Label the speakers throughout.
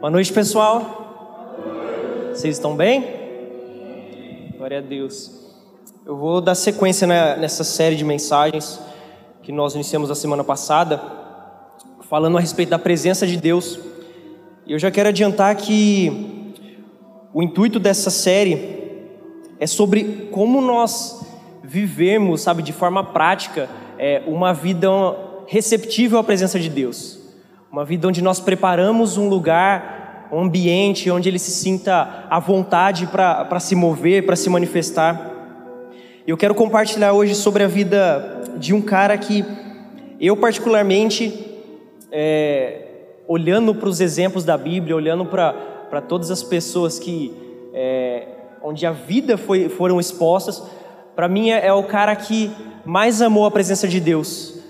Speaker 1: Boa noite, pessoal. Vocês estão bem? Glória a Deus. Eu vou dar sequência nessa série de mensagens que nós iniciamos a semana passada, falando a respeito da presença de Deus. E eu já quero adiantar que o intuito dessa série é sobre como nós vivemos, sabe, de forma prática, é, uma vida receptível à presença de Deus. Uma vida onde nós preparamos um lugar, um ambiente onde ele se sinta à vontade para se mover, para se manifestar. Eu quero compartilhar hoje sobre a vida de um cara que eu, particularmente, é, olhando para os exemplos da Bíblia, olhando para todas as pessoas que, é, onde a vida foi, foram expostas, para mim é, é o cara que mais amou a presença de Deus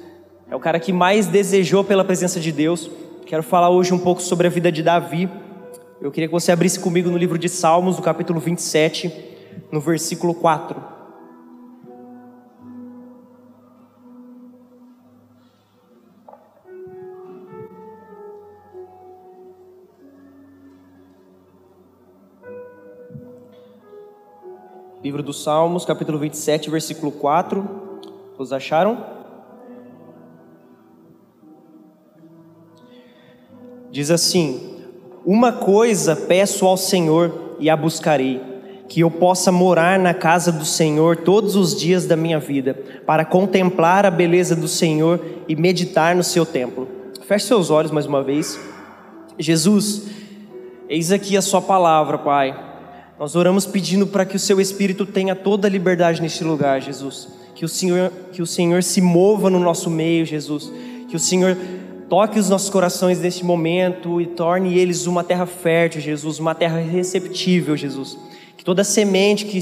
Speaker 1: é o cara que mais desejou pela presença de Deus. Quero falar hoje um pouco sobre a vida de Davi. Eu queria que você abrisse comigo no livro de Salmos, no capítulo 27, no versículo 4. Livro dos Salmos, capítulo 27, versículo 4. Todos acharam? Diz assim: Uma coisa peço ao Senhor e a buscarei, que eu possa morar na casa do Senhor todos os dias da minha vida, para contemplar a beleza do Senhor e meditar no seu templo. Feche seus olhos mais uma vez. Jesus, eis aqui a Sua palavra, Pai. Nós oramos pedindo para que o Seu Espírito tenha toda a liberdade neste lugar, Jesus. Que o Senhor, que o Senhor se mova no nosso meio, Jesus. Que o Senhor Toque os nossos corações neste momento e torne eles uma terra fértil, Jesus, uma terra receptível, Jesus. Que toda semente que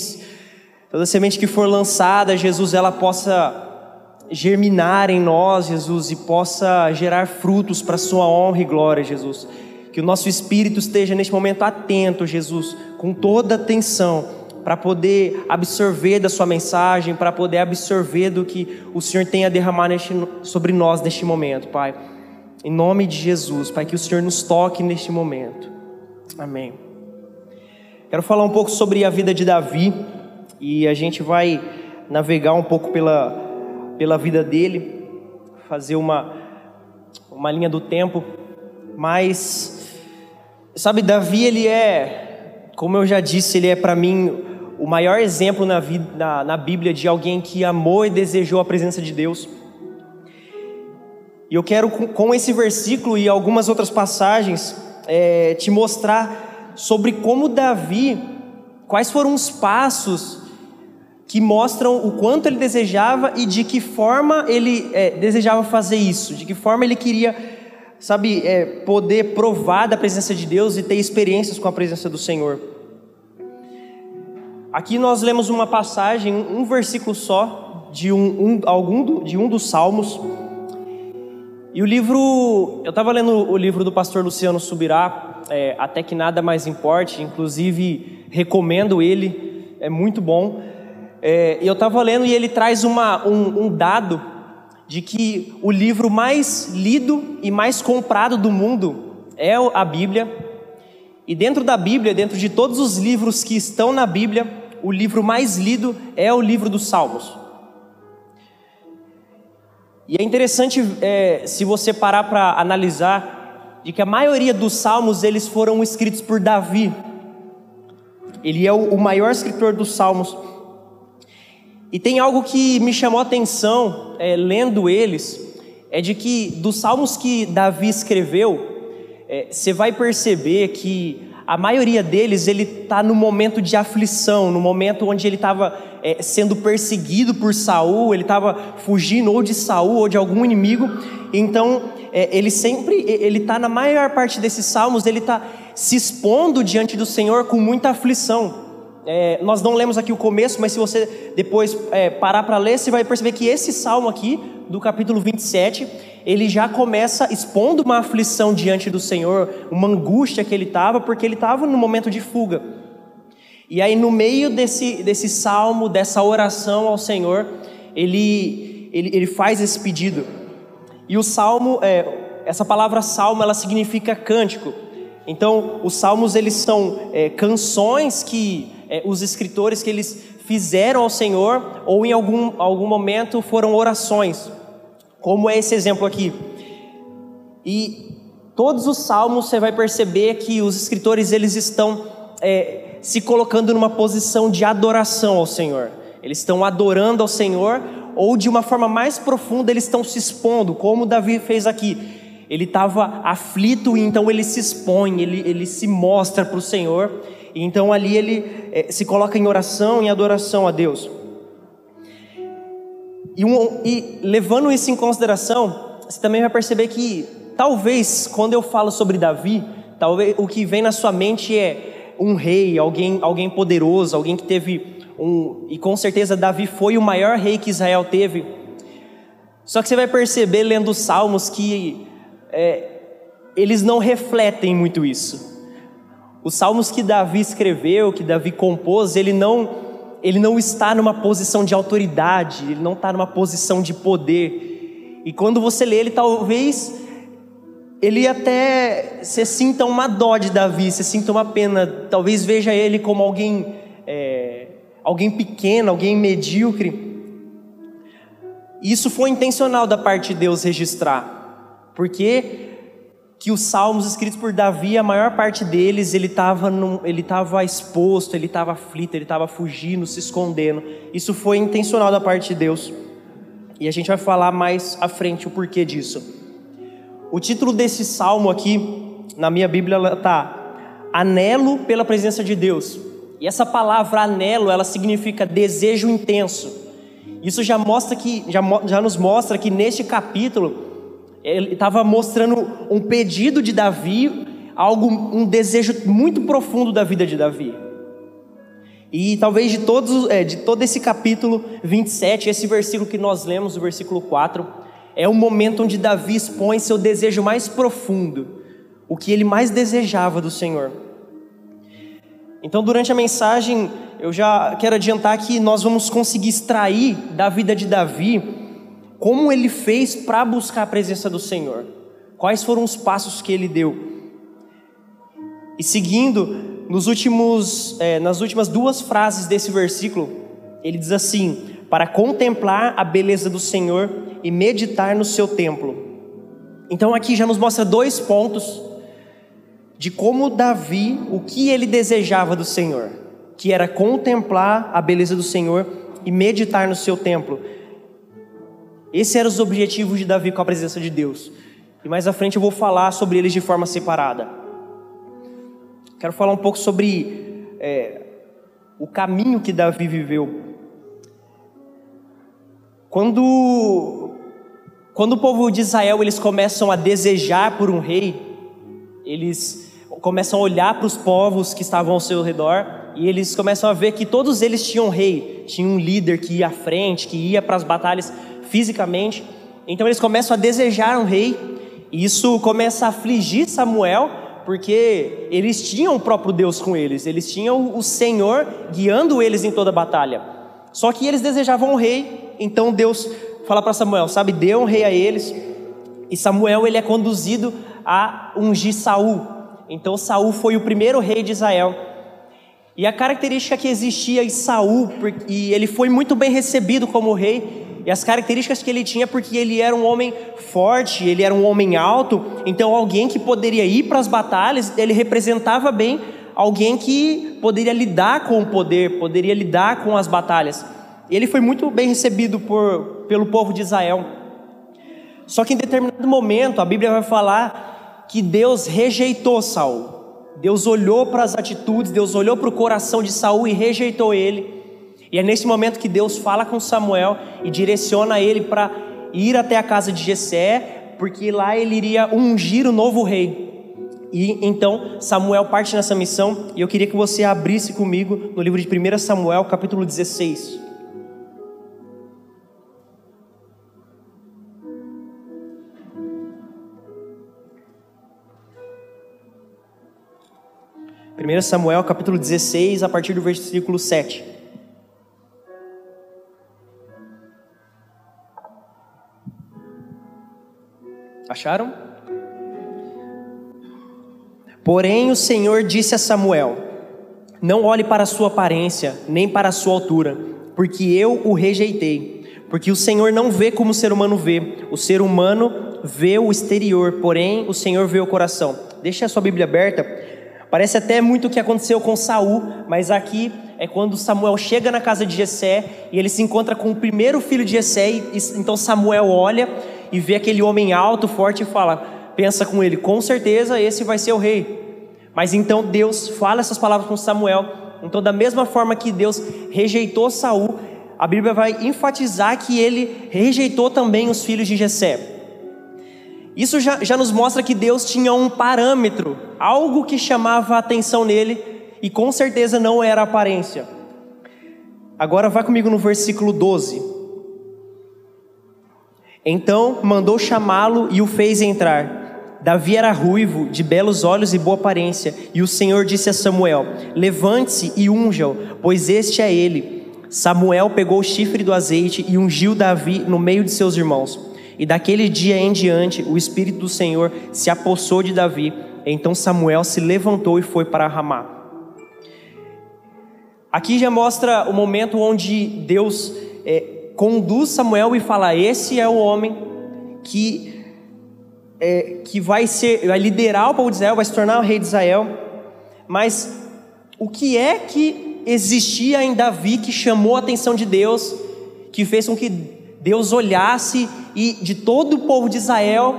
Speaker 1: toda semente que for lançada, Jesus, ela possa germinar em nós, Jesus, e possa gerar frutos para a sua honra e glória, Jesus. Que o nosso espírito esteja neste momento atento, Jesus, com toda atenção, para poder absorver da sua mensagem, para poder absorver do que o Senhor tem a derramar neste, sobre nós neste momento, Pai. Em nome de Jesus, Pai, que o Senhor nos toque neste momento. Amém. Quero falar um pouco sobre a vida de Davi e a gente vai navegar um pouco pela, pela vida dele, fazer uma, uma linha do tempo, mas, sabe, Davi, ele é, como eu já disse, ele é para mim o maior exemplo na, vida, na, na Bíblia de alguém que amou e desejou a presença de Deus. E eu quero, com esse versículo e algumas outras passagens, é, te mostrar sobre como Davi, quais foram os passos que mostram o quanto ele desejava e de que forma ele é, desejava fazer isso, de que forma ele queria, sabe, é, poder provar da presença de Deus e ter experiências com a presença do Senhor. Aqui nós lemos uma passagem, um versículo só, de um, um, algum, de um dos salmos, e o livro, eu estava lendo o livro do pastor Luciano Subirá, é, Até que Nada Mais Importe, inclusive recomendo ele, é muito bom. É, eu estava lendo e ele traz uma, um, um dado de que o livro mais lido e mais comprado do mundo é a Bíblia. E dentro da Bíblia, dentro de todos os livros que estão na Bíblia, o livro mais lido é o livro dos Salmos. E é interessante é, se você parar para analisar de que a maioria dos salmos eles foram escritos por Davi. Ele é o, o maior escritor dos salmos. E tem algo que me chamou a atenção é, lendo eles, é de que dos salmos que Davi escreveu, é, você vai perceber que a maioria deles ele está no momento de aflição, no momento onde ele estava é, sendo perseguido por Saul, ele estava fugindo ou de Saul ou de algum inimigo. Então é, ele sempre, ele está na maior parte desses salmos, ele está se expondo diante do Senhor com muita aflição. É, nós não lemos aqui o começo, mas se você depois é, parar para ler, você vai perceber que esse salmo aqui, do capítulo 27, ele já começa expondo uma aflição diante do Senhor, uma angústia que ele estava, porque ele estava no momento de fuga. E aí, no meio desse, desse salmo, dessa oração ao Senhor, ele, ele, ele faz esse pedido. E o salmo, é, essa palavra salmo, ela significa cântico. Então, os salmos eles são é, canções que é, os escritores que eles fizeram ao Senhor ou em algum, algum momento foram orações, como é esse exemplo aqui. E todos os salmos você vai perceber que os escritores eles estão é, se colocando numa posição de adoração ao Senhor. Eles estão adorando ao Senhor ou de uma forma mais profunda eles estão se expondo, como Davi fez aqui. Ele estava aflito então ele se expõe, ele, ele se mostra para o Senhor. Então ali ele é, se coloca em oração, em adoração a Deus. E, um, e levando isso em consideração, você também vai perceber que talvez quando eu falo sobre Davi, talvez o que vem na sua mente é um rei, alguém, alguém poderoso, alguém que teve um. E com certeza Davi foi o maior rei que Israel teve. Só que você vai perceber lendo os Salmos que é, eles não refletem muito isso. Os salmos que Davi escreveu, que Davi compôs, ele não, ele não está numa posição de autoridade, ele não está numa posição de poder. E quando você lê ele, talvez ele até se sinta uma dó de Davi, se sinta uma pena, talvez veja ele como alguém, é, alguém pequeno, alguém medíocre. Isso foi intencional da parte de Deus registrar. Porque que os salmos escritos por Davi, a maior parte deles, ele estava ele exposto, ele estava aflito, ele estava fugindo, se escondendo. Isso foi intencional da parte de Deus. E a gente vai falar mais à frente o porquê disso. O título desse salmo aqui, na minha Bíblia, está Anelo pela presença de Deus. E essa palavra anelo, ela significa desejo intenso. Isso já mostra que já, já nos mostra que neste capítulo ele estava mostrando um pedido de Davi, algo, um desejo muito profundo da vida de Davi. E talvez de, todos, é, de todo esse capítulo 27, esse versículo que nós lemos, o versículo 4, é o momento onde Davi expõe seu desejo mais profundo, o que ele mais desejava do Senhor. Então, durante a mensagem, eu já quero adiantar que nós vamos conseguir extrair da vida de Davi como ele fez para buscar a presença do Senhor? Quais foram os passos que ele deu? E seguindo, nos últimos, é, nas últimas duas frases desse versículo, ele diz assim: para contemplar a beleza do Senhor e meditar no seu templo. Então aqui já nos mostra dois pontos de como Davi, o que ele desejava do Senhor, que era contemplar a beleza do Senhor e meditar no seu templo. Esses eram os objetivos de Davi com a presença de Deus. E mais à frente eu vou falar sobre eles de forma separada. Quero falar um pouco sobre é, o caminho que Davi viveu. Quando, quando o povo de Israel eles começam a desejar por um rei, eles começam a olhar para os povos que estavam ao seu redor e eles começam a ver que todos eles tinham um rei, tinham um líder que ia à frente, que ia para as batalhas fisicamente. Então eles começam a desejar um rei, e isso começa a afligir Samuel, porque eles tinham o próprio Deus com eles, eles tinham o Senhor guiando eles em toda a batalha. Só que eles desejavam um rei, então Deus fala para Samuel, sabe, dê um rei a eles. E Samuel ele é conduzido a ungir Saul. Então Saul foi o primeiro rei de Israel. E a característica que existia em Saul, e ele foi muito bem recebido como rei, e as características que ele tinha, porque ele era um homem forte, ele era um homem alto, então alguém que poderia ir para as batalhas, ele representava bem alguém que poderia lidar com o poder, poderia lidar com as batalhas. Ele foi muito bem recebido por, pelo povo de Israel. Só que em determinado momento, a Bíblia vai falar que Deus rejeitou Saul. Deus olhou para as atitudes, Deus olhou para o coração de Saul e rejeitou ele. E é nesse momento que Deus fala com Samuel e direciona ele para ir até a casa de Jessé, porque lá ele iria ungir o novo rei. E então Samuel parte nessa missão, e eu queria que você abrisse comigo no livro de 1 Samuel, capítulo 16. Primeiro Samuel capítulo 16, a partir do versículo 7. Acharam? Porém, o Senhor disse a Samuel: Não olhe para a sua aparência, nem para a sua altura, porque eu o rejeitei. Porque o Senhor não vê como o ser humano vê. O ser humano vê o exterior, porém o Senhor vê o coração. Deixa a sua Bíblia aberta. Parece até muito o que aconteceu com Saul, mas aqui é quando Samuel chega na casa de Jessé e ele se encontra com o primeiro filho de Jessé, e então Samuel olha e vê aquele homem alto, forte e fala: pensa com ele, com certeza esse vai ser o rei. Mas então Deus fala essas palavras com Samuel. Então, da mesma forma que Deus rejeitou Saul, a Bíblia vai enfatizar que ele rejeitou também os filhos de Jessé. Isso já, já nos mostra que Deus tinha um parâmetro, algo que chamava a atenção nele, e com certeza não era aparência. Agora vai comigo no versículo 12. Então mandou chamá-lo e o fez entrar. Davi era ruivo, de belos olhos e boa aparência, e o Senhor disse a Samuel: Levante-se e unja-o, pois este é ele. Samuel pegou o chifre do azeite e ungiu Davi no meio de seus irmãos. E daquele dia em diante, o Espírito do Senhor se apossou de Davi. Então Samuel se levantou e foi para Ramá. Aqui já mostra o momento onde Deus é, conduz Samuel e fala: Esse é o homem que, é, que vai, ser, vai liderar o povo de Israel, vai se tornar o rei de Israel. Mas o que é que existia em Davi que chamou a atenção de Deus, que fez com que Deus olhasse e de todo o povo de Israel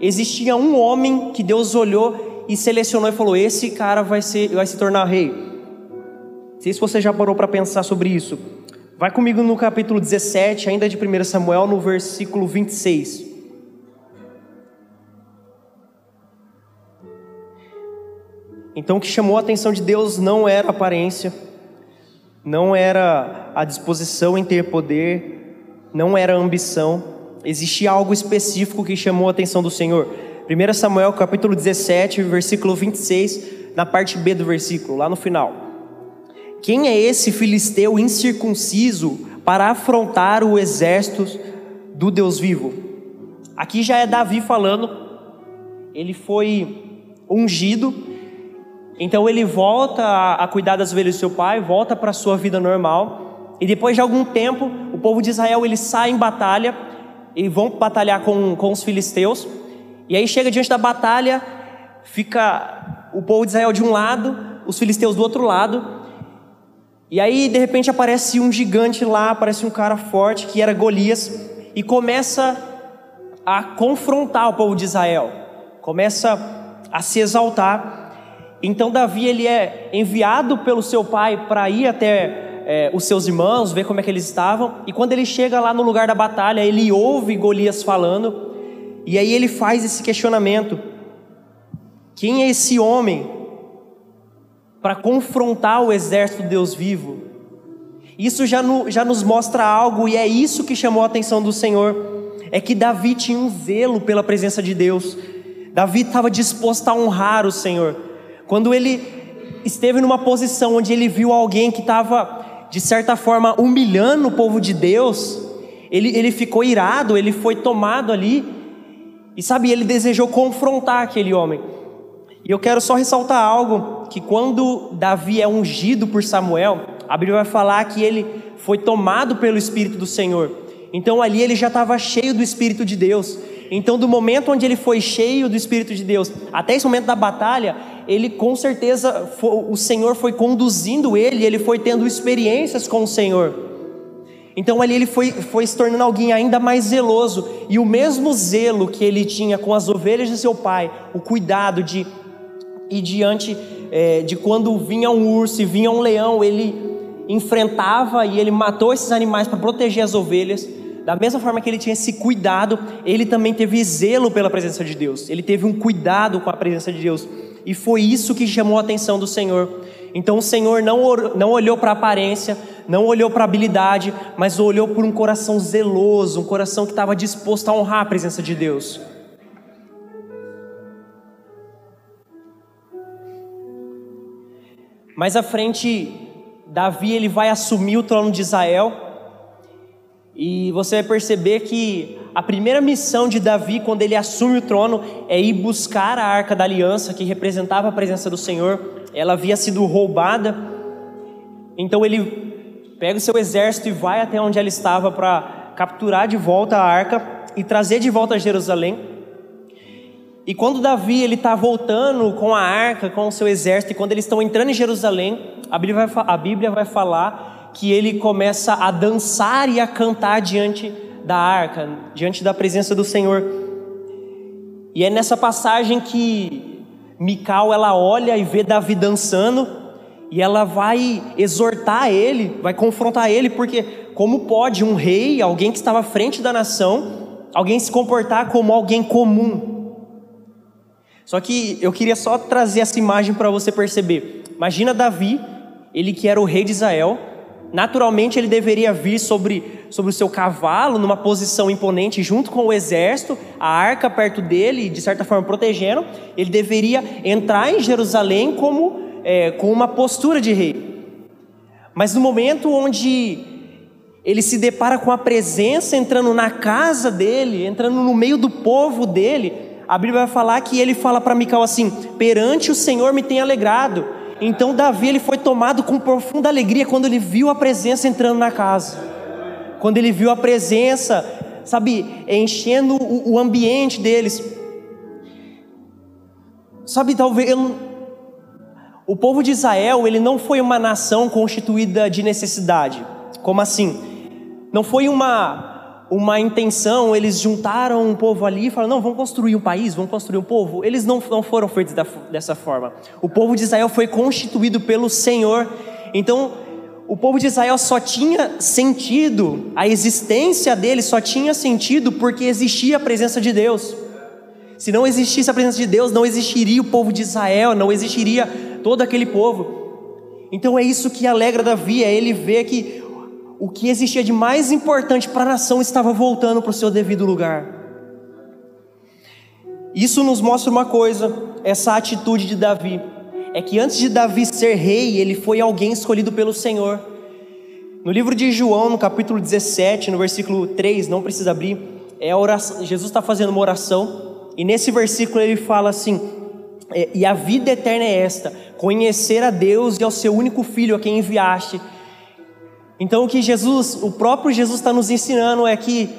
Speaker 1: existia um homem que Deus olhou e selecionou e falou: esse cara vai ser, vai se tornar rei. Não sei se você já parou para pensar sobre isso. Vai comigo no capítulo 17, ainda de 1 Samuel, no versículo 26. Então, o que chamou a atenção de Deus não era a aparência, não era a disposição em ter poder, não era a ambição, existia algo específico que chamou a atenção do Senhor. 1 Samuel capítulo 17, versículo 26, na parte B do versículo, lá no final. Quem é esse filisteu incircunciso para afrontar o exército do Deus vivo? Aqui já é Davi falando, ele foi ungido então ele volta a, cuidar das ovelhas do seu pai, volta para a sua vida normal. E depois de algum tempo, o povo de Israel ele sai em batalha e vão batalhar com, com os filisteus. E aí chega diante da batalha, fica o povo de Israel de um lado, os filisteus do outro lado. E aí de repente aparece um gigante lá, aparece um cara forte que era Golias e começa a confrontar o povo de Israel. Começa a se exaltar então Davi ele é enviado pelo seu pai para ir até é, os seus irmãos, ver como é que eles estavam. E quando ele chega lá no lugar da batalha, ele ouve Golias falando. E aí ele faz esse questionamento: quem é esse homem para confrontar o exército de Deus vivo? Isso já, no, já nos mostra algo, e é isso que chamou a atenção do Senhor: é que Davi tinha um zelo pela presença de Deus. Davi estava disposto a honrar o Senhor. Quando ele esteve numa posição onde ele viu alguém que estava, de certa forma, humilhando o povo de Deus, ele, ele ficou irado, ele foi tomado ali, e sabe, ele desejou confrontar aquele homem. E eu quero só ressaltar algo: que quando Davi é ungido por Samuel, a Bíblia vai falar que ele foi tomado pelo Espírito do Senhor. Então ali ele já estava cheio do Espírito de Deus. Então, do momento onde ele foi cheio do Espírito de Deus até esse momento da batalha, ele com certeza, foi, o Senhor foi conduzindo ele, ele foi tendo experiências com o Senhor. Então ali ele foi, foi se tornando alguém ainda mais zeloso, e o mesmo zelo que ele tinha com as ovelhas de seu pai, o cuidado de ir diante é, de quando vinha um urso e vinha um leão, ele enfrentava e ele matou esses animais para proteger as ovelhas. Da mesma forma que ele tinha esse cuidado, ele também teve zelo pela presença de Deus. Ele teve um cuidado com a presença de Deus. E foi isso que chamou a atenção do Senhor. Então o Senhor não, não olhou para a aparência, não olhou para a habilidade, mas olhou por um coração zeloso, um coração que estava disposto a honrar a presença de Deus. Mais à frente, Davi ele vai assumir o trono de Israel e você vai perceber que a primeira missão de Davi, quando ele assume o trono, é ir buscar a arca da aliança, que representava a presença do Senhor. Ela havia sido roubada, então ele pega o seu exército e vai até onde ela estava para capturar de volta a arca e trazer de volta a Jerusalém. E quando Davi ele está voltando com a arca, com o seu exército, e quando eles estão entrando em Jerusalém, a Bíblia, vai, a Bíblia vai falar que ele começa a dançar e a cantar diante da arca, diante da presença do Senhor. E é nessa passagem que Mical ela olha e vê Davi dançando e ela vai exortar ele, vai confrontar ele, porque como pode um rei, alguém que estava à frente da nação, alguém se comportar como alguém comum? Só que eu queria só trazer essa imagem para você perceber. Imagina Davi, ele que era o rei de Israel, naturalmente ele deveria vir sobre, sobre o seu cavalo, numa posição imponente, junto com o exército, a arca perto dele, de certa forma protegendo. Ele deveria entrar em Jerusalém como é, com uma postura de rei. Mas no momento onde ele se depara com a presença entrando na casa dele, entrando no meio do povo dele, a Bíblia vai falar que ele fala para Mical assim: perante o Senhor me tem alegrado. Então Davi ele foi tomado com profunda alegria quando ele viu a presença entrando na casa. Quando ele viu a presença, sabe, enchendo o, o ambiente deles. Sabe, talvez eu, o povo de Israel, ele não foi uma nação constituída de necessidade. Como assim? Não foi uma uma intenção, eles juntaram um povo ali e falaram: não, vamos construir um país, vamos construir um povo. Eles não, não foram feitos da, dessa forma. O povo de Israel foi constituído pelo Senhor. Então, o povo de Israel só tinha sentido, a existência dele só tinha sentido porque existia a presença de Deus. Se não existisse a presença de Deus, não existiria o povo de Israel, não existiria todo aquele povo. Então é isso que alegra Davi, é ele ver que o que existia de mais importante para a nação estava voltando para o seu devido lugar. Isso nos mostra uma coisa, essa atitude de Davi, é que antes de Davi ser rei, ele foi alguém escolhido pelo Senhor. No livro de João, no capítulo 17, no versículo 3, não precisa abrir, é oração, Jesus está fazendo uma oração, e nesse versículo ele fala assim: é, E a vida eterna é esta, conhecer a Deus e ao seu único filho, a quem enviaste então o que Jesus, o próprio Jesus está nos ensinando é que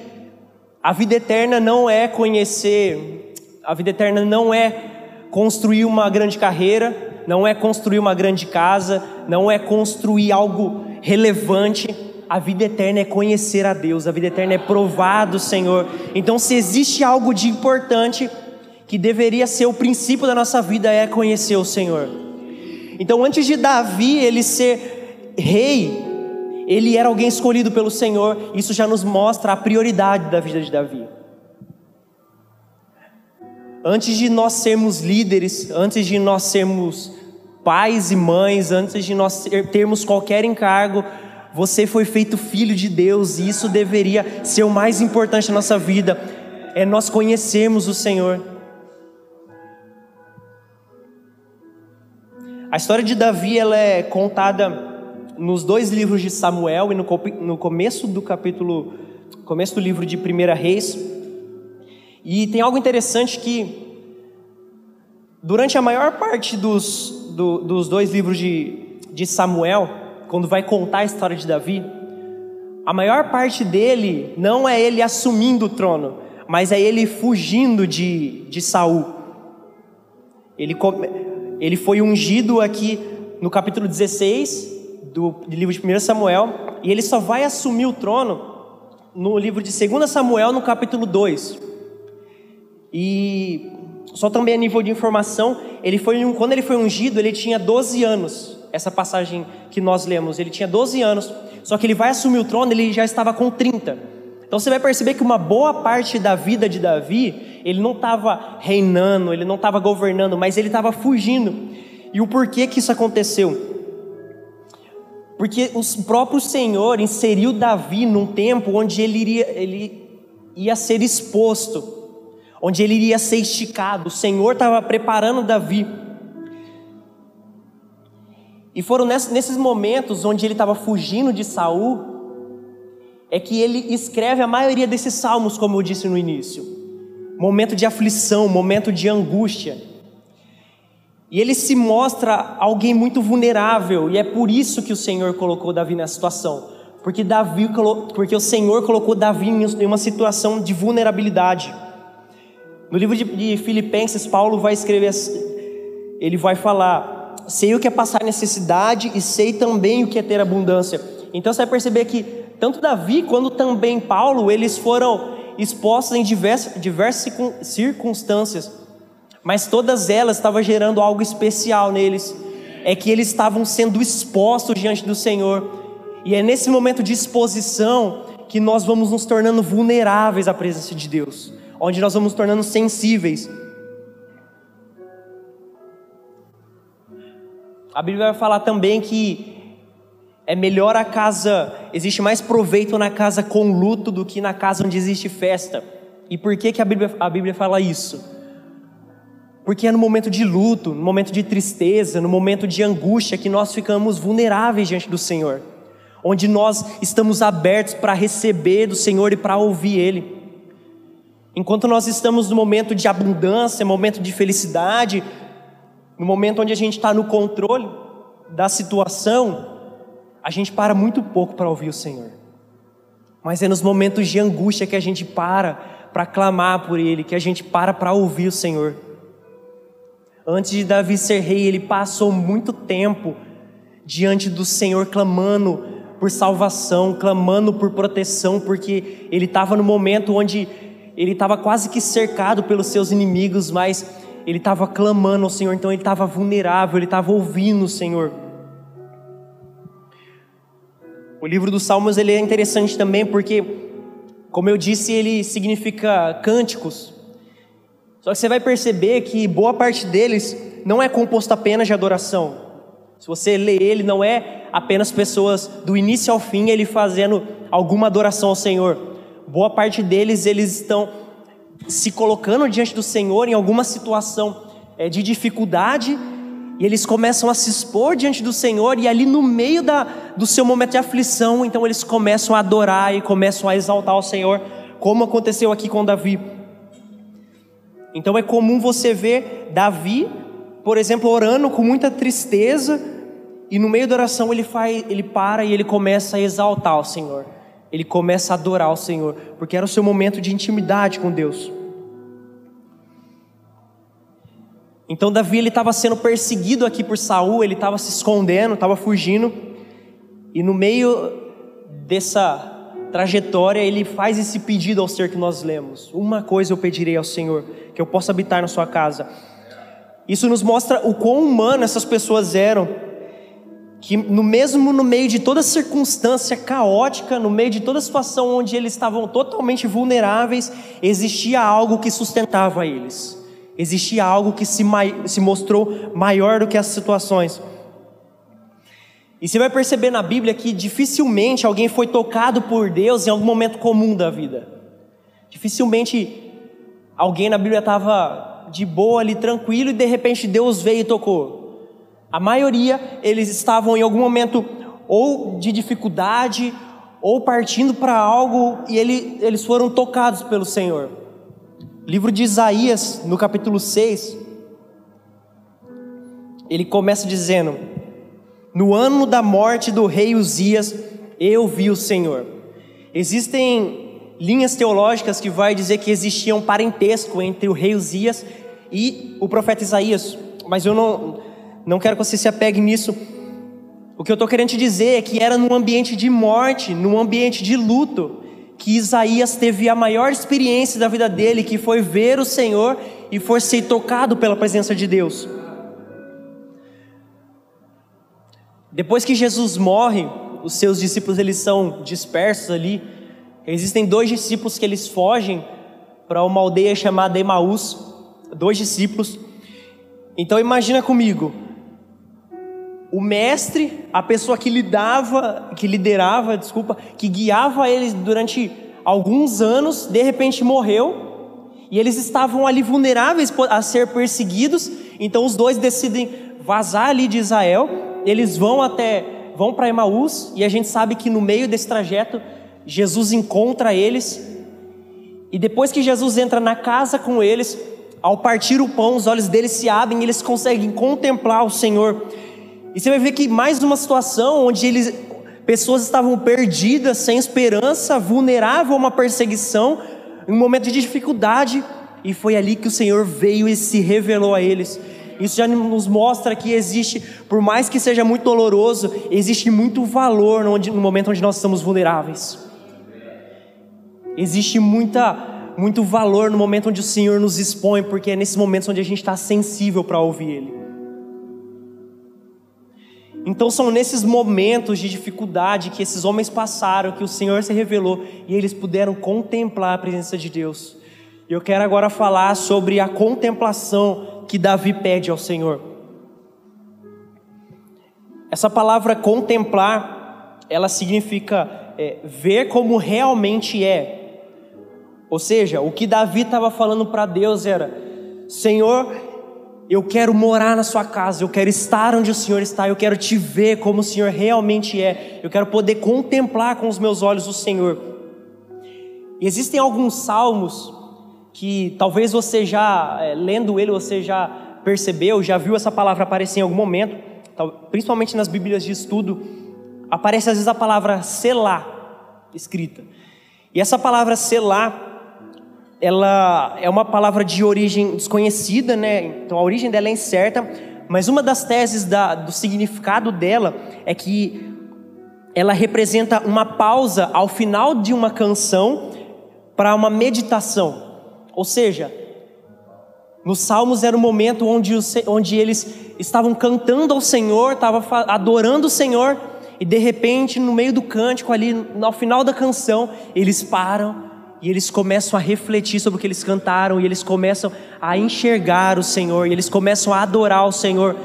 Speaker 1: a vida eterna não é conhecer, a vida eterna não é construir uma grande carreira, não é construir uma grande casa, não é construir algo relevante. A vida eterna é conhecer a Deus, a vida eterna é provar do Senhor. Então, se existe algo de importante que deveria ser o princípio da nossa vida, é conhecer o Senhor. Então, antes de Davi ele ser rei, ele era alguém escolhido pelo Senhor, isso já nos mostra a prioridade da vida de Davi. Antes de nós sermos líderes, antes de nós sermos pais e mães, antes de nós termos qualquer encargo, você foi feito filho de Deus e isso deveria ser o mais importante na nossa vida, é nós conhecermos o Senhor. A história de Davi ela é contada nos dois livros de Samuel e no, no começo do capítulo, começo do livro de 1 Reis. E tem algo interessante que, durante a maior parte dos, do, dos dois livros de, de Samuel, quando vai contar a história de Davi, a maior parte dele não é ele assumindo o trono, mas é ele fugindo de, de Saul. Ele, ele foi ungido aqui no capítulo 16, do, livro de 1 Samuel, e ele só vai assumir o trono no livro de 2 Samuel, no capítulo 2. E só também a nível de informação, ele foi quando ele foi ungido, ele tinha 12 anos. Essa passagem que nós lemos, ele tinha 12 anos, só que ele vai assumir o trono, ele já estava com 30. Então você vai perceber que uma boa parte da vida de Davi, ele não estava reinando, ele não estava governando, mas ele estava fugindo. E o porquê que isso aconteceu? Porque o próprio Senhor inseriu Davi num tempo onde ele iria, ele ia ser exposto, onde ele iria ser esticado. O Senhor estava preparando Davi. E foram nesses momentos onde ele estava fugindo de Saul, é que ele escreve a maioria desses salmos, como eu disse no início. Momento de aflição, momento de angústia. E ele se mostra alguém muito vulnerável, e é por isso que o Senhor colocou Davi nessa situação. Porque, Davi, porque o Senhor colocou Davi em uma situação de vulnerabilidade. No livro de Filipenses, Paulo vai escrever, ele vai falar: sei o que é passar necessidade e sei também o que é ter abundância. Então você vai perceber que tanto Davi quanto também Paulo, eles foram expostos em diversas, diversas circunstâncias, mas todas elas estavam gerando algo especial neles. É que eles estavam sendo expostos diante do Senhor. E é nesse momento de exposição que nós vamos nos tornando vulneráveis à presença de Deus, onde nós vamos nos tornando sensíveis. A Bíblia vai falar também que é melhor a casa, existe mais proveito na casa com luto do que na casa onde existe festa. E por que, que a, Bíblia, a Bíblia fala isso? Porque é no momento de luto, no momento de tristeza, no momento de angústia que nós ficamos vulneráveis diante do Senhor, onde nós estamos abertos para receber do Senhor e para ouvir Ele. Enquanto nós estamos no momento de abundância, momento de felicidade, no momento onde a gente está no controle da situação, a gente para muito pouco para ouvir o Senhor. Mas é nos momentos de angústia que a gente para para clamar por Ele, que a gente para para ouvir o Senhor. Antes de Davi ser rei, ele passou muito tempo diante do Senhor clamando por salvação, clamando por proteção, porque ele estava no momento onde ele estava quase que cercado pelos seus inimigos, mas ele estava clamando ao Senhor, então ele estava vulnerável, ele estava ouvindo o Senhor. O livro dos Salmos ele é interessante também porque, como eu disse, ele significa cânticos. Que você vai perceber que boa parte deles não é composto apenas de adoração. Se você lê ele, não é apenas pessoas do início ao fim ele fazendo alguma adoração ao Senhor. Boa parte deles eles estão se colocando diante do Senhor em alguma situação é, de dificuldade e eles começam a se expor diante do Senhor, e ali no meio da, do seu momento de aflição, então eles começam a adorar e começam a exaltar o Senhor, como aconteceu aqui com Davi. Então é comum você ver Davi, por exemplo, orando com muita tristeza, e no meio da oração ele, faz, ele para e ele começa a exaltar o Senhor, ele começa a adorar o Senhor, porque era o seu momento de intimidade com Deus. Então Davi ele estava sendo perseguido aqui por Saul, ele estava se escondendo, estava fugindo. E no meio dessa trajetória, ele faz esse pedido ao ser que nós lemos: Uma coisa eu pedirei ao Senhor, que eu possa habitar na sua casa. Isso nos mostra o quão humano essas pessoas eram, que no mesmo no meio de toda circunstância caótica, no meio de toda situação onde eles estavam totalmente vulneráveis, existia algo que sustentava eles existia algo que se, se mostrou maior do que as situações. E você vai perceber na Bíblia que dificilmente alguém foi tocado por Deus em algum momento comum da vida. Dificilmente alguém na Bíblia estava de boa ali, tranquilo, e de repente Deus veio e tocou. A maioria, eles estavam em algum momento ou de dificuldade, ou partindo para algo, e ele, eles foram tocados pelo Senhor. Livro de Isaías, no capítulo 6, ele começa dizendo: No ano da morte do rei Uzias, eu vi o Senhor. Existem linhas teológicas que vai dizer que existia um parentesco entre o rei Uzias e o profeta Isaías, mas eu não, não quero que você se apegue nisso. O que eu estou querendo te dizer é que era num ambiente de morte, num ambiente de luto, que Isaías teve a maior experiência da vida dele, que foi ver o Senhor e foi ser tocado pela presença de Deus. Depois que Jesus morre, os seus discípulos eles são dispersos ali. Existem dois discípulos que eles fogem para uma aldeia chamada Emaús, dois discípulos. Então imagina comigo, o mestre, a pessoa que lidava, que liderava, desculpa, que guiava eles durante alguns anos, de repente morreu, e eles estavam ali vulneráveis a ser perseguidos, então os dois decidem vazar ali de Israel, eles vão até vão para Emaús, e a gente sabe que no meio desse trajeto Jesus encontra eles, e depois que Jesus entra na casa com eles, ao partir o pão, os olhos deles se abrem e eles conseguem contemplar o Senhor. E você vai ver que mais uma situação onde eles, pessoas estavam perdidas, sem esperança, vulnerável a uma perseguição, em um momento de dificuldade, e foi ali que o Senhor veio e se revelou a eles. Isso já nos mostra que existe, por mais que seja muito doloroso, existe muito valor no, momento onde nós estamos vulneráveis. Existe muita, muito valor no momento onde o Senhor nos expõe, porque é nesses momentos onde a gente está sensível para ouvir Ele. Então são nesses momentos de dificuldade que esses homens passaram, que o Senhor se revelou e eles puderam contemplar a presença de Deus. Eu quero agora falar sobre a contemplação que Davi pede ao Senhor. Essa palavra contemplar, ela significa é, ver como realmente é. Ou seja, o que Davi estava falando para Deus era: Senhor, eu quero morar na sua casa, eu quero estar onde o Senhor está, eu quero te ver como o Senhor realmente é, eu quero poder contemplar com os meus olhos o Senhor. E existem alguns salmos que talvez você já, é, lendo ele, você já percebeu, já viu essa palavra aparecer em algum momento, principalmente nas Bíblias de estudo, aparece às vezes a palavra selar escrita. E essa palavra selar, ela é uma palavra de origem desconhecida, né? Então a origem dela é incerta, mas uma das teses da, do significado dela é que ela representa uma pausa ao final de uma canção para uma meditação. Ou seja, nos Salmos era o momento onde, onde eles estavam cantando ao Senhor, estavam adorando o Senhor, e de repente, no meio do cântico, ali, no final da canção, eles param e eles começam a refletir sobre o que eles cantaram, e eles começam a enxergar o Senhor, e eles começam a adorar o Senhor.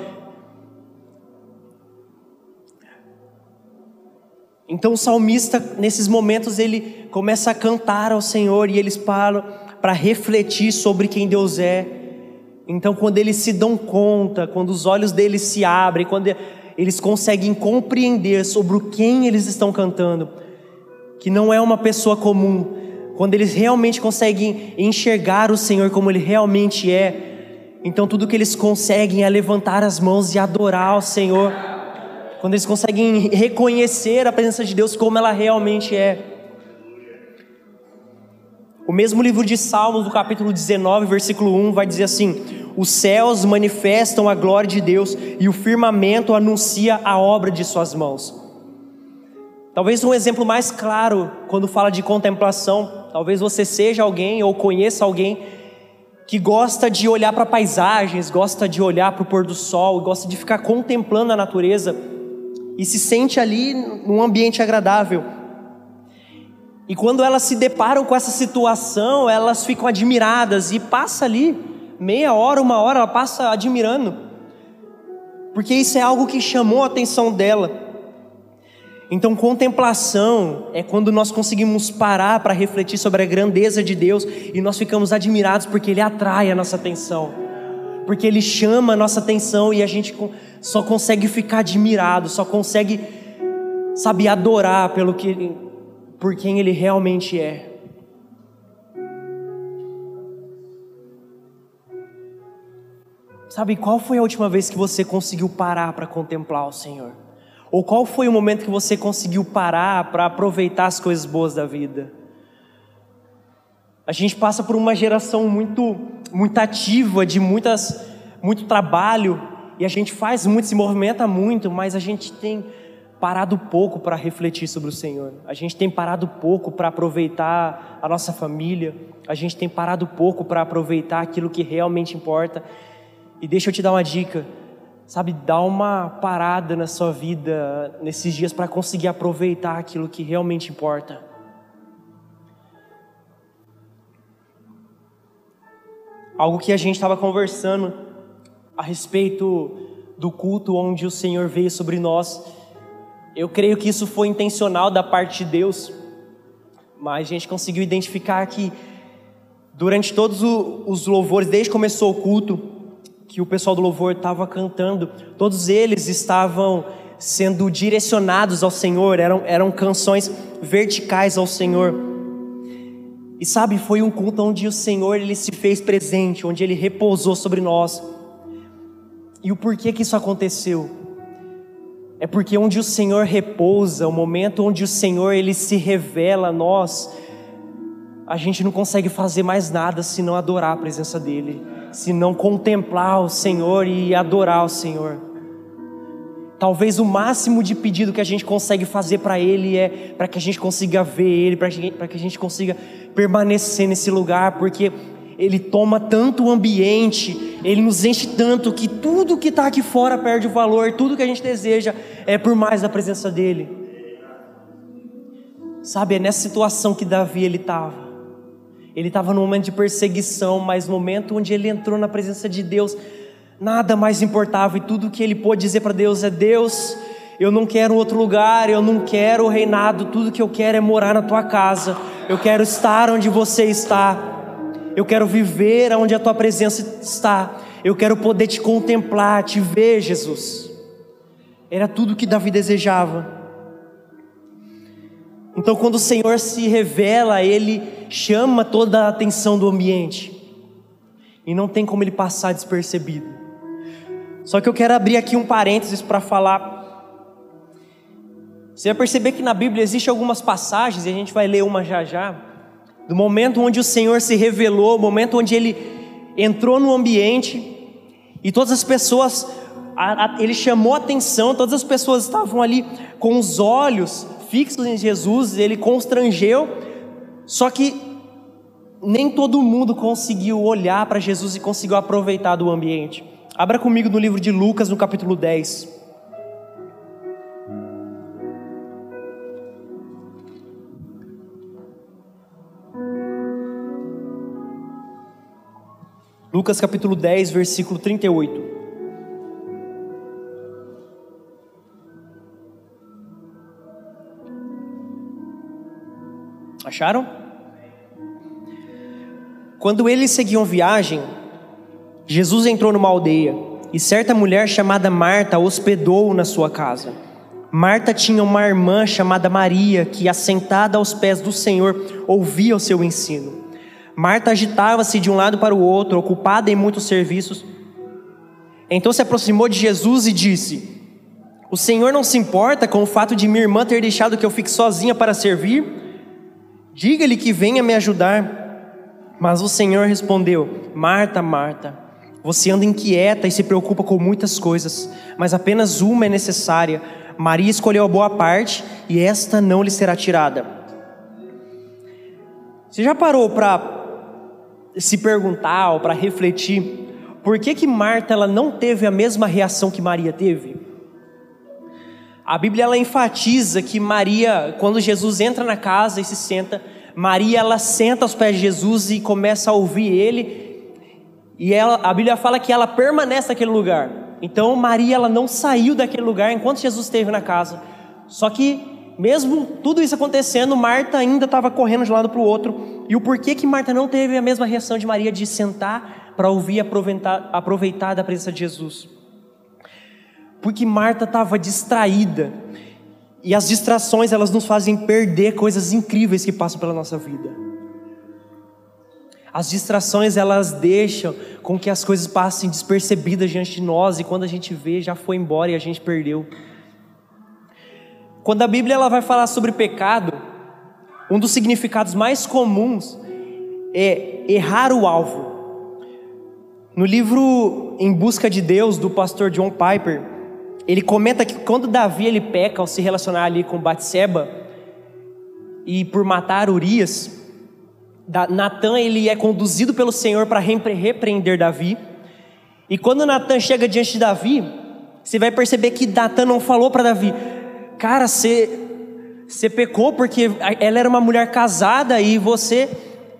Speaker 1: Então o salmista, nesses momentos, ele começa a cantar ao Senhor, e eles param para refletir sobre quem Deus é. Então, quando eles se dão conta, quando os olhos deles se abrem, quando eles conseguem compreender sobre quem eles estão cantando, que não é uma pessoa comum, quando eles realmente conseguem enxergar o Senhor como Ele realmente é, então tudo que eles conseguem é levantar as mãos e adorar o Senhor. Quando eles conseguem reconhecer a presença de Deus como ela realmente é. O mesmo livro de Salmos, no capítulo 19, versículo 1, vai dizer assim: Os céus manifestam a glória de Deus e o firmamento anuncia a obra de Suas mãos. Talvez um exemplo mais claro quando fala de contemplação, talvez você seja alguém ou conheça alguém que gosta de olhar para paisagens, gosta de olhar para o pôr do sol, gosta de ficar contemplando a natureza e se sente ali num ambiente agradável. E quando elas se deparam com essa situação, elas ficam admiradas e passa ali meia hora, uma hora, ela passa admirando, porque isso é algo que chamou a atenção dela. Então, contemplação é quando nós conseguimos parar para refletir sobre a grandeza de Deus e nós ficamos admirados porque Ele atrai a nossa atenção, porque Ele chama a nossa atenção e a gente só consegue ficar admirado, só consegue, sabe, adorar pelo que por quem Ele realmente é. Sabe qual foi a última vez que você conseguiu parar para contemplar o Senhor? Ou qual foi o momento que você conseguiu parar para aproveitar as coisas boas da vida? A gente passa por uma geração muito, muito ativa, de muitas, muito trabalho, e a gente faz muito, se movimenta muito, mas a gente tem parado pouco para refletir sobre o Senhor. A gente tem parado pouco para aproveitar a nossa família. A gente tem parado pouco para aproveitar aquilo que realmente importa. E deixa eu te dar uma dica. Sabe, dá uma parada na sua vida nesses dias para conseguir aproveitar aquilo que realmente importa. Algo que a gente estava conversando a respeito do culto onde o Senhor veio sobre nós eu creio que isso foi intencional da parte de Deus, mas a gente conseguiu identificar que durante todos os louvores, desde que começou o culto, que o pessoal do louvor estava cantando, todos eles estavam sendo direcionados ao Senhor, eram, eram canções verticais ao Senhor. E sabe, foi um culto onde o Senhor ele se fez presente, onde ele repousou sobre nós. E o porquê que isso aconteceu? É porque onde o Senhor repousa, o momento onde o Senhor ele se revela a nós, a gente não consegue fazer mais nada senão adorar a presença dele, senão contemplar o Senhor e adorar o Senhor. Talvez o máximo de pedido que a gente consegue fazer para Ele é para que a gente consiga ver Ele, para que a gente consiga permanecer nesse lugar, porque Ele toma tanto o ambiente, Ele nos enche tanto que tudo que está aqui fora perde o valor, tudo que a gente deseja é por mais da presença dEle. Sabe, é nessa situação que Davi ele estava. Ele estava num momento de perseguição, mas no momento onde ele entrou na presença de Deus, nada mais importava, e tudo que ele pôde dizer para Deus é: Deus, eu não quero outro lugar, eu não quero o reinado, tudo que eu quero é morar na tua casa, eu quero estar onde você está, eu quero viver onde a tua presença está, eu quero poder te contemplar, te ver, Jesus. Era tudo que Davi desejava. Então, quando o Senhor se revela, Ele chama toda a atenção do ambiente, e não tem como ele passar despercebido. Só que eu quero abrir aqui um parênteses para falar. Você vai perceber que na Bíblia existem algumas passagens, e a gente vai ler uma já já, do momento onde o Senhor se revelou, o momento onde ele entrou no ambiente, e todas as pessoas, a, a, ele chamou a atenção, todas as pessoas estavam ali com os olhos fixos em Jesus, ele constrangeu, só que nem todo mundo conseguiu olhar para Jesus e conseguiu aproveitar do ambiente. Abra comigo no livro de Lucas, no capítulo 10. Lucas capítulo 10, versículo 38. Acharam? Quando eles seguiam viagem, Jesus entrou numa aldeia e certa mulher chamada Marta hospedou-o na sua casa. Marta tinha uma irmã chamada Maria que, assentada aos pés do Senhor, ouvia o seu ensino. Marta agitava-se de um lado para o outro, ocupada em muitos serviços. Então se aproximou de Jesus e disse: O Senhor não se importa com o fato de minha irmã ter deixado que eu fique sozinha para servir? Diga-lhe que venha me ajudar. Mas o Senhor respondeu: Marta, Marta, você anda inquieta e se preocupa com muitas coisas, mas apenas uma é necessária. Maria escolheu a boa parte e esta não lhe será tirada. Você já parou para se perguntar ou para refletir por que que Marta ela não teve a mesma reação que Maria teve? A Bíblia ela enfatiza que Maria, quando Jesus entra na casa e se senta, Maria ela senta aos pés de Jesus e começa a ouvir ele. E ela, a Bíblia fala que ela permanece naquele lugar. Então Maria ela não saiu daquele lugar enquanto Jesus esteve na casa. Só que mesmo tudo isso acontecendo, Marta ainda estava correndo de um lado para o outro. E o porquê que Marta não teve a mesma reação de Maria de sentar para ouvir e aproveitar, aproveitar da presença de Jesus? porque Marta estava distraída. E as distrações, elas nos fazem perder coisas incríveis que passam pela nossa vida. As distrações, elas deixam com que as coisas passem despercebidas diante de nós e quando a gente vê, já foi embora e a gente perdeu. Quando a Bíblia ela vai falar sobre pecado, um dos significados mais comuns é errar o alvo. No livro Em Busca de Deus, do pastor John Piper, ele comenta que quando Davi ele peca ao se relacionar ali com Batseba e por matar Urias, Natan ele é conduzido pelo Senhor para repreender Davi. E quando Natan chega diante de Davi, você vai perceber que Natan não falou para Davi: "Cara, você você pecou porque ela era uma mulher casada e você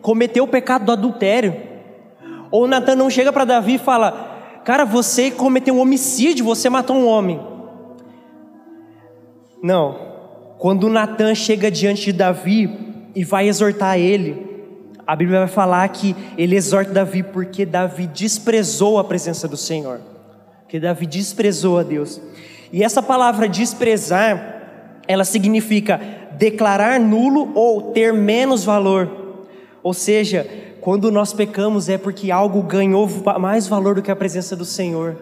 Speaker 1: cometeu o pecado do adultério". Ou Natan não chega para Davi e fala: Cara, você cometeu um homicídio, você matou um homem. Não. Quando Natan chega diante de Davi e vai exortar ele, a Bíblia vai falar que ele exorta Davi porque Davi desprezou a presença do Senhor. Que Davi desprezou a Deus. E essa palavra desprezar, ela significa declarar nulo ou ter menos valor. Ou seja, quando nós pecamos é porque algo ganhou mais valor do que a presença do Senhor.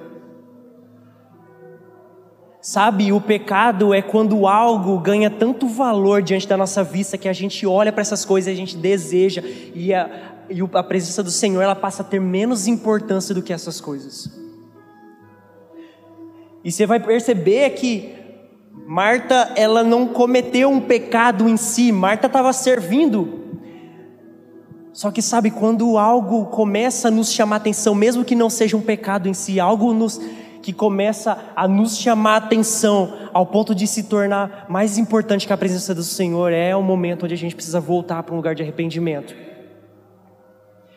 Speaker 1: Sabe, o pecado é quando algo ganha tanto valor diante da nossa vista que a gente olha para essas coisas e a gente deseja, e a, e a presença do Senhor ela passa a ter menos importância do que essas coisas. E você vai perceber que Marta, ela não cometeu um pecado em si, Marta estava servindo. Só que sabe, quando algo começa a nos chamar atenção, mesmo que não seja um pecado em si, algo nos, que começa a nos chamar atenção ao ponto de se tornar mais importante que a presença do Senhor, é o momento onde a gente precisa voltar para um lugar de arrependimento.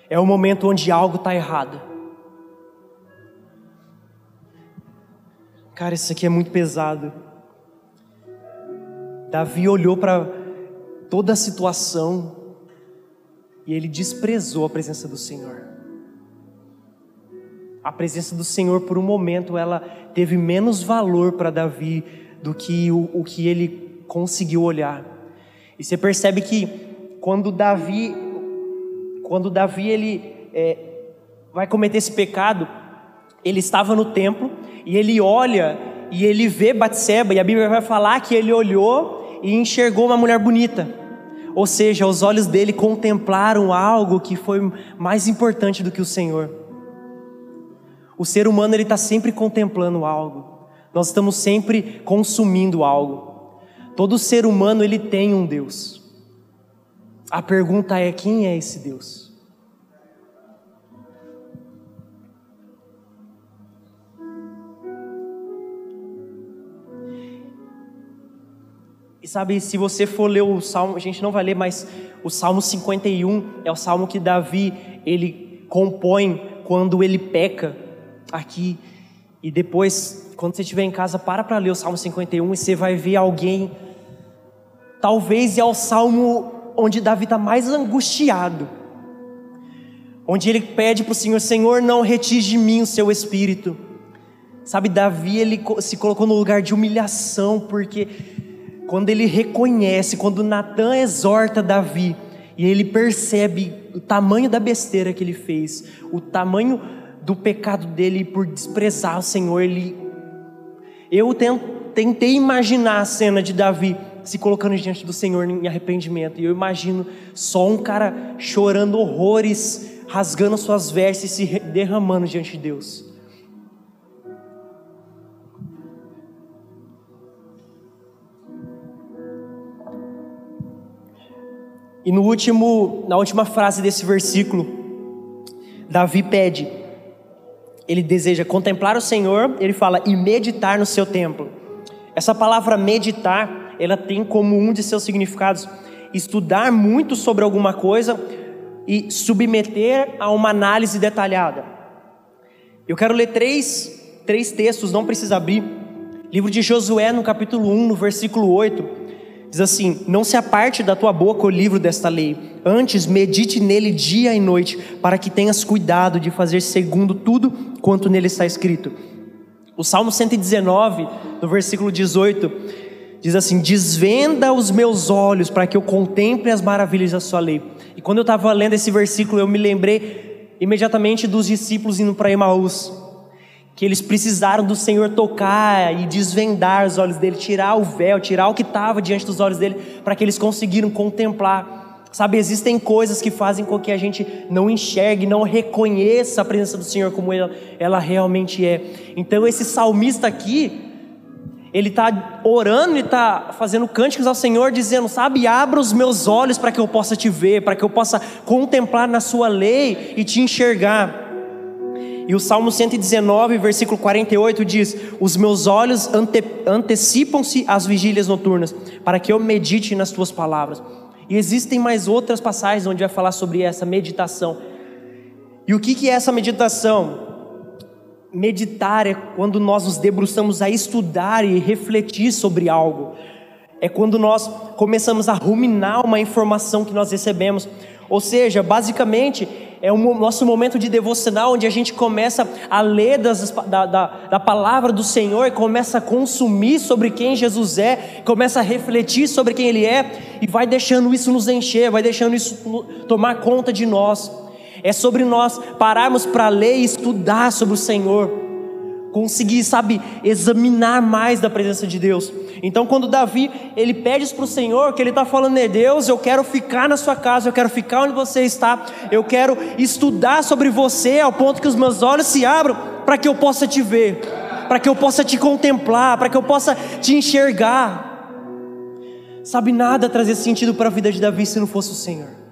Speaker 1: É o momento onde algo está errado. Cara, isso aqui é muito pesado. Davi olhou para toda a situação e ele desprezou a presença do Senhor. A presença do Senhor, por um momento, ela teve menos valor para Davi do que o, o que ele conseguiu olhar. E você percebe que quando Davi, quando Davi ele é, vai cometer esse pecado, ele estava no templo e ele olha e ele vê Batseba e a Bíblia vai falar que ele olhou e enxergou uma mulher bonita. Ou seja, os olhos dele contemplaram algo que foi mais importante do que o Senhor. O ser humano ele está sempre contemplando algo. Nós estamos sempre consumindo algo. Todo ser humano ele tem um Deus. A pergunta é quem é esse Deus? E sabe, se você for ler o Salmo, a gente não vai ler, mas o Salmo 51 é o salmo que Davi, ele compõe quando ele peca aqui. E depois, quando você estiver em casa, para para ler o Salmo 51 e você vai ver alguém. Talvez é o salmo onde Davi está mais angustiado. Onde ele pede para o Senhor: Senhor, não retire de mim o seu espírito. Sabe, Davi ele se colocou no lugar de humilhação, porque quando ele reconhece, quando Natan exorta Davi, e ele percebe o tamanho da besteira que ele fez, o tamanho do pecado dele por desprezar o Senhor, ele eu tentei imaginar a cena de Davi se colocando diante do Senhor em arrependimento. E eu imagino só um cara chorando horrores, rasgando suas vestes e se derramando diante de Deus. E no último, na última frase desse versículo, Davi pede, ele deseja contemplar o Senhor, ele fala e meditar no seu templo. Essa palavra meditar, ela tem como um de seus significados estudar muito sobre alguma coisa e submeter a uma análise detalhada. Eu quero ler três, três textos, não precisa abrir. Livro de Josué, no capítulo 1, no versículo 8 Diz assim: Não se aparte da tua boca o livro desta lei, antes medite nele dia e noite, para que tenhas cuidado de fazer segundo tudo quanto nele está escrito. O Salmo 119, no versículo 18, diz assim: Desvenda os meus olhos para que eu contemple as maravilhas da sua lei. E quando eu estava lendo esse versículo, eu me lembrei imediatamente dos discípulos indo para Emaús que eles precisaram do Senhor tocar e desvendar os olhos dele, tirar o véu, tirar o que estava diante dos olhos dele, para que eles conseguiram contemplar. Sabe, existem coisas que fazem com que a gente não enxergue, não reconheça a presença do Senhor como ela, ela realmente é. Então, esse salmista aqui, ele está orando, ele está fazendo cânticos ao Senhor, dizendo: Sabe, abra os meus olhos para que eu possa te ver, para que eu possa contemplar na Sua lei e te enxergar. E o Salmo 119, versículo 48 diz: Os meus olhos ante, antecipam-se às vigílias noturnas, para que eu medite nas tuas palavras. E existem mais outras passagens onde vai falar sobre essa meditação. E o que, que é essa meditação? Meditar é quando nós nos debruçamos a estudar e refletir sobre algo. É quando nós começamos a ruminar uma informação que nós recebemos. Ou seja, basicamente, é o nosso momento de devocional, onde a gente começa a ler das, da, da, da, palavra do Senhor, começa a consumir sobre quem Jesus é, começa a refletir sobre quem Ele é, e vai deixando isso nos encher, vai deixando isso tomar conta de nós. É sobre nós pararmos para ler e estudar sobre o Senhor conseguir, sabe, examinar mais da presença de Deus. Então, quando Davi ele pede para o Senhor, que ele está falando, é Deus, eu quero ficar na sua casa, eu quero ficar onde você está, eu quero estudar sobre você ao ponto que os meus olhos se abram para que eu possa te ver, para que eu possa te contemplar, para que eu possa te enxergar. Sabe, nada trazer sentido para a vida de Davi se não fosse o Senhor.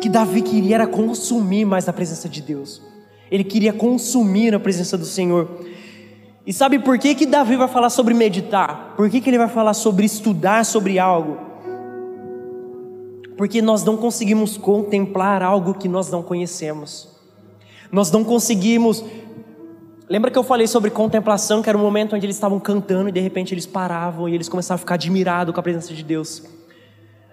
Speaker 1: Que Davi queria era consumir mais da presença de Deus. Ele queria consumir a presença do Senhor. E sabe por que, que Davi vai falar sobre meditar? Por que, que ele vai falar sobre estudar sobre algo? Porque nós não conseguimos contemplar algo que nós não conhecemos. Nós não conseguimos. Lembra que eu falei sobre contemplação, que era um momento onde eles estavam cantando e de repente eles paravam e eles começavam a ficar admirados com a presença de Deus.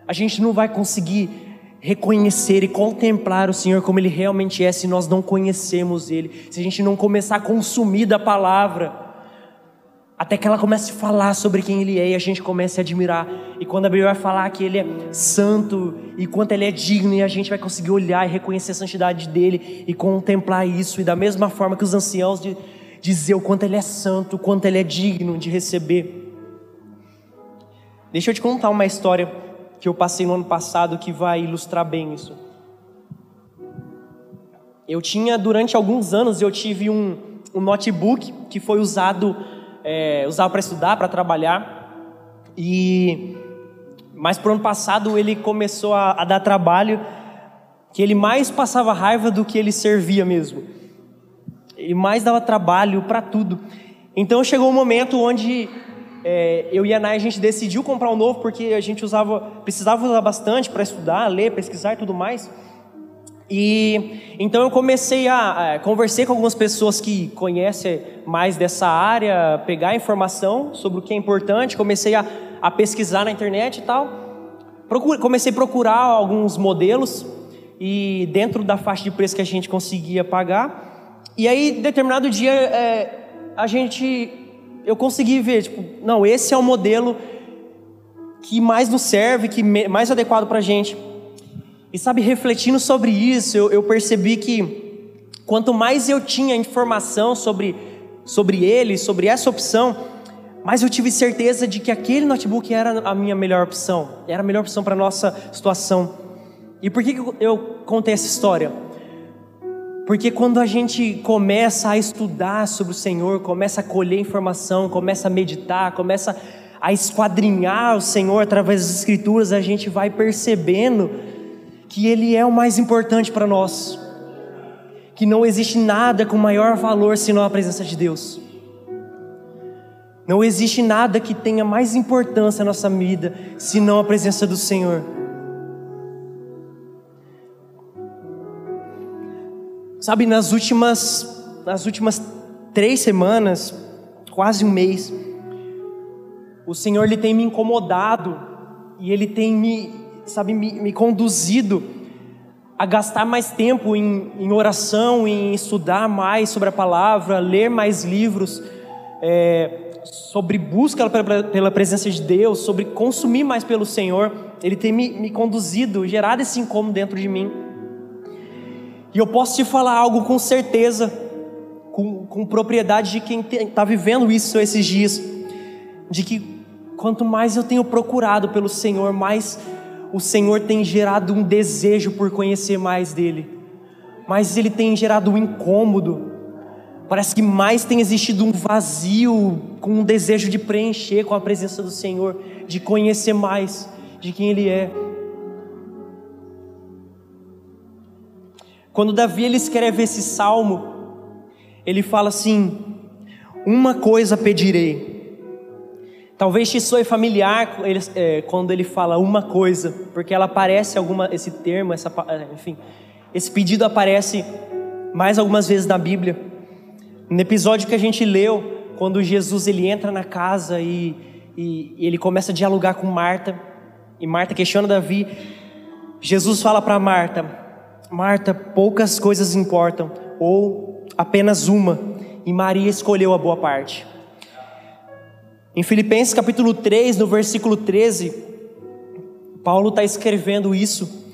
Speaker 1: A gente não vai conseguir reconhecer e contemplar o Senhor como Ele realmente é, se nós não conhecemos Ele, se a gente não começar a consumir da palavra, até que ela comece a falar sobre quem Ele é e a gente comece a admirar. E quando a Bíblia vai falar que Ele é santo e quanto Ele é digno, e a gente vai conseguir olhar e reconhecer a santidade dele e contemplar isso, e da mesma forma que os anciãos de dizer o quanto Ele é santo, o quanto Ele é digno de receber. Deixa eu te contar uma história que eu passei no ano passado que vai ilustrar bem isso. Eu tinha, durante alguns anos, eu tive um, um notebook que foi usado, é, usado para estudar, para trabalhar, e mas pro ano passado ele começou a, a dar trabalho, que ele mais passava raiva do que ele servia mesmo. Ele mais dava trabalho para tudo. Então chegou um momento onde é, eu e a Nai, a gente decidiu comprar um novo porque a gente usava, precisava usar bastante para estudar, ler, pesquisar e tudo mais. E então eu comecei a, a conversar com algumas pessoas que conhecem mais dessa área, pegar informação sobre o que é importante, comecei a, a pesquisar na internet e tal. Procure, comecei a procurar alguns modelos e dentro da faixa de preço que a gente conseguia pagar. E aí, determinado dia, é, a gente eu consegui ver, tipo, não, esse é o modelo que mais nos serve, que mais adequado para a gente. E sabe, refletindo sobre isso, eu, eu, percebi que quanto mais eu tinha informação sobre, sobre ele, sobre essa opção, mais eu tive certeza de que aquele notebook era a minha melhor opção, era a melhor opção para a nossa situação. E por que eu contei essa história? Porque quando a gente começa a estudar sobre o Senhor, começa a colher informação, começa a meditar, começa a esquadrinhar o Senhor através das Escrituras, a gente vai percebendo que Ele é o mais importante para nós, que não existe nada com maior valor senão a presença de Deus. Não existe nada que tenha mais importância na nossa vida senão a presença do Senhor. Sabe, nas últimas, nas últimas três semanas, quase um mês, o Senhor ele tem me incomodado e ele tem me, sabe, me, me conduzido a gastar mais tempo em, em, oração, em estudar mais sobre a palavra, ler mais livros, é, sobre busca pela, pela, presença de Deus, sobre consumir mais pelo Senhor. Ele tem me, me conduzido, gerado esse incômodo dentro de mim. E eu posso te falar algo com certeza, com, com propriedade de quem está vivendo isso esses dias, de que quanto mais eu tenho procurado pelo Senhor, mais o Senhor tem gerado um desejo por conhecer mais dele, mais ele tem gerado um incômodo. Parece que mais tem existido um vazio, com um desejo de preencher com a presença do Senhor, de conhecer mais de quem Ele é. Quando Davi ele escreve esse salmo, ele fala assim: Uma coisa pedirei. Talvez te soe familiar é, quando ele fala uma coisa, porque ela aparece alguma esse termo, essa, é, enfim, esse pedido aparece mais algumas vezes na Bíblia. No episódio que a gente leu, quando Jesus ele entra na casa e, e, e ele começa a dialogar com Marta, e Marta questiona Davi Jesus fala para Marta: Marta, poucas coisas importam, ou apenas uma, e Maria escolheu a boa parte. Em Filipenses capítulo 3, no versículo 13, Paulo está escrevendo isso.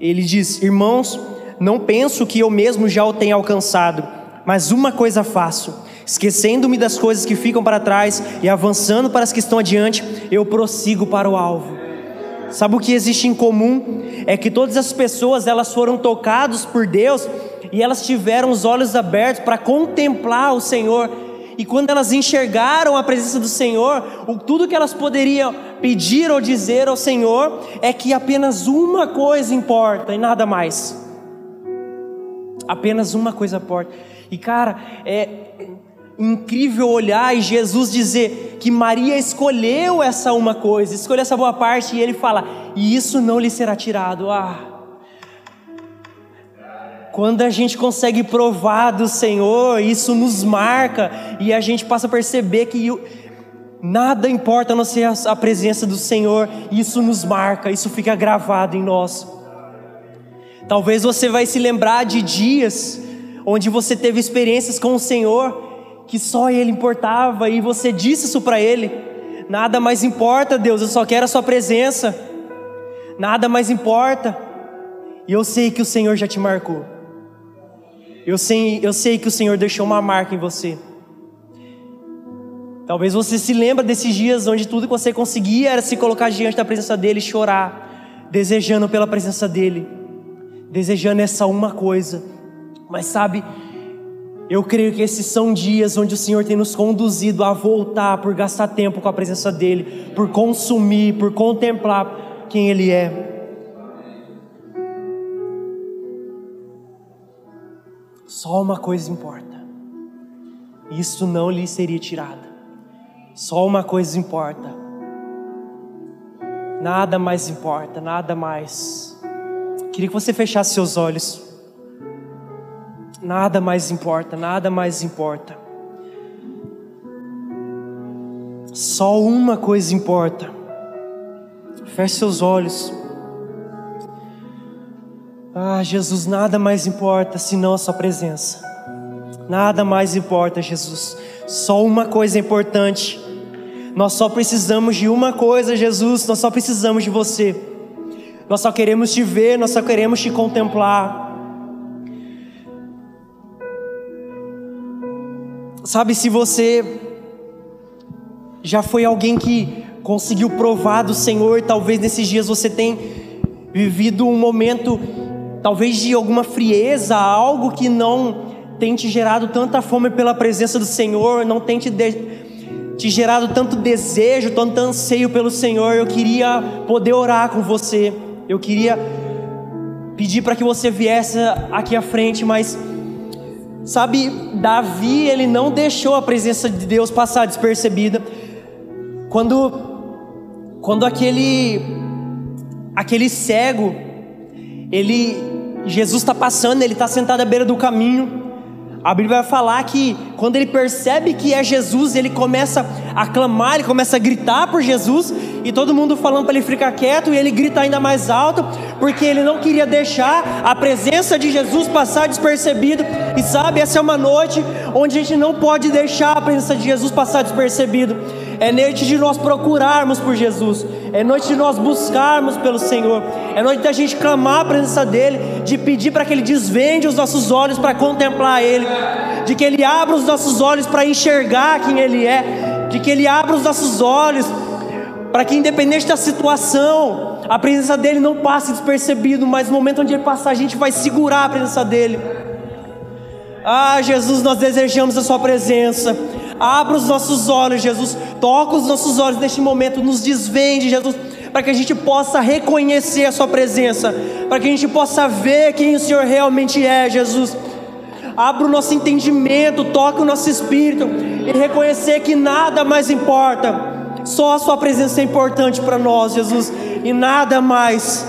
Speaker 1: Ele diz: Irmãos, não penso que eu mesmo já o tenha alcançado, mas uma coisa faço, esquecendo-me das coisas que ficam para trás e avançando para as que estão adiante, eu prossigo para o alvo. Sabe o que existe em comum? É que todas as pessoas elas foram tocadas por Deus e elas tiveram os olhos abertos para contemplar o Senhor. E quando elas enxergaram a presença do Senhor, o, tudo que elas poderiam pedir ou dizer ao Senhor é que apenas uma coisa importa e nada mais. Apenas uma coisa importa. E cara, é incrível olhar e Jesus dizer que Maria escolheu essa uma coisa, escolheu essa boa parte, e ele fala: e isso não lhe será tirado. Ah. Quando a gente consegue provar do Senhor, isso nos marca e a gente passa a perceber que nada importa a não ser a presença do Senhor, isso nos marca, isso fica gravado em nós. Talvez você vai se lembrar de dias onde você teve experiências com o Senhor que só Ele importava e você disse isso para Ele. Nada mais importa, Deus, eu só quero a Sua presença. Nada mais importa. E eu sei que o Senhor já te marcou. Eu sei, eu sei que o Senhor deixou uma marca em você. Talvez você se lembre desses dias onde tudo que você conseguia era se colocar diante da presença dele e chorar, desejando pela presença dele, desejando essa uma coisa. Mas sabe, eu creio que esses são dias onde o Senhor tem nos conduzido a voltar por gastar tempo com a presença dEle, por consumir, por contemplar quem Ele é. Só uma coisa importa, isso não lhe seria tirado. Só uma coisa importa, nada mais importa, nada mais. Queria que você fechasse seus olhos. Nada mais importa, nada mais importa. Só uma coisa importa. Feche seus olhos. Ah, Jesus, nada mais importa senão a Sua presença. Nada mais importa, Jesus. Só uma coisa é importante. Nós só precisamos de uma coisa, Jesus. Nós só precisamos de você. Nós só queremos te ver, nós só queremos te contemplar. Sabe, se você já foi alguém que conseguiu provar do Senhor, talvez nesses dias você tenha vivido um momento, talvez de alguma frieza, algo que não tem te gerado tanta fome pela presença do Senhor, não tem te, de, te gerado tanto desejo, tanto anseio pelo Senhor. Eu queria poder orar com você, eu queria pedir para que você viesse aqui à frente, mas Sabe, Davi, ele não deixou a presença de Deus passar despercebida. Quando quando aquele aquele cego, ele Jesus está passando, ele está sentado à beira do caminho. A Bíblia vai falar que quando ele percebe que é Jesus, ele começa a clamar, ele começa a gritar por Jesus, e todo mundo falando para ele ficar quieto, e ele grita ainda mais alto, porque ele não queria deixar a presença de Jesus passar despercebido. E sabe, essa é uma noite onde a gente não pode deixar a presença de Jesus passar despercebido. É noite de nós procurarmos por Jesus. É noite de nós buscarmos pelo Senhor. É noite da gente clamar a presença dEle, de pedir para que Ele desvende os nossos olhos para contemplar Ele, de que Ele abra os nossos olhos para enxergar quem Ele é, de que Ele abra os nossos olhos para que, independente da situação, a presença dEle não passe despercebido, mas no momento onde Ele passar, a gente vai segurar a presença dEle. Ah, Jesus, nós desejamos a Sua presença. Abra os nossos olhos, Jesus. Toca os nossos olhos neste momento, nos desvende, Jesus, para que a gente possa reconhecer a Sua presença, para que a gente possa ver quem o Senhor realmente é, Jesus. Abra o nosso entendimento, toque o nosso espírito e reconhecer que nada mais importa, só a Sua presença é importante para nós, Jesus, e nada mais.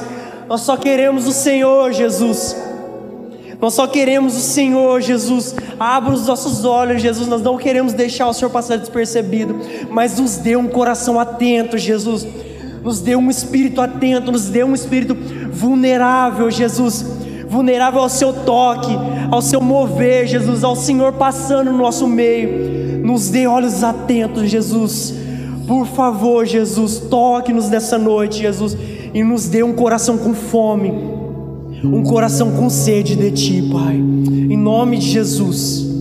Speaker 1: Nós só queremos o Senhor, Jesus. Nós só queremos o Senhor, Jesus. Abra os nossos olhos, Jesus. Nós não queremos deixar o Senhor passar despercebido, mas nos dê um coração atento, Jesus. Nos dê um espírito atento, nos dê um espírito vulnerável, Jesus. Vulnerável ao seu toque, ao seu mover, Jesus, ao Senhor passando no nosso meio. Nos dê olhos atentos, Jesus. Por favor, Jesus, toque-nos nessa noite, Jesus, e nos dê um coração com fome, um coração com sede de Ti, Pai. Em nome de Jesus.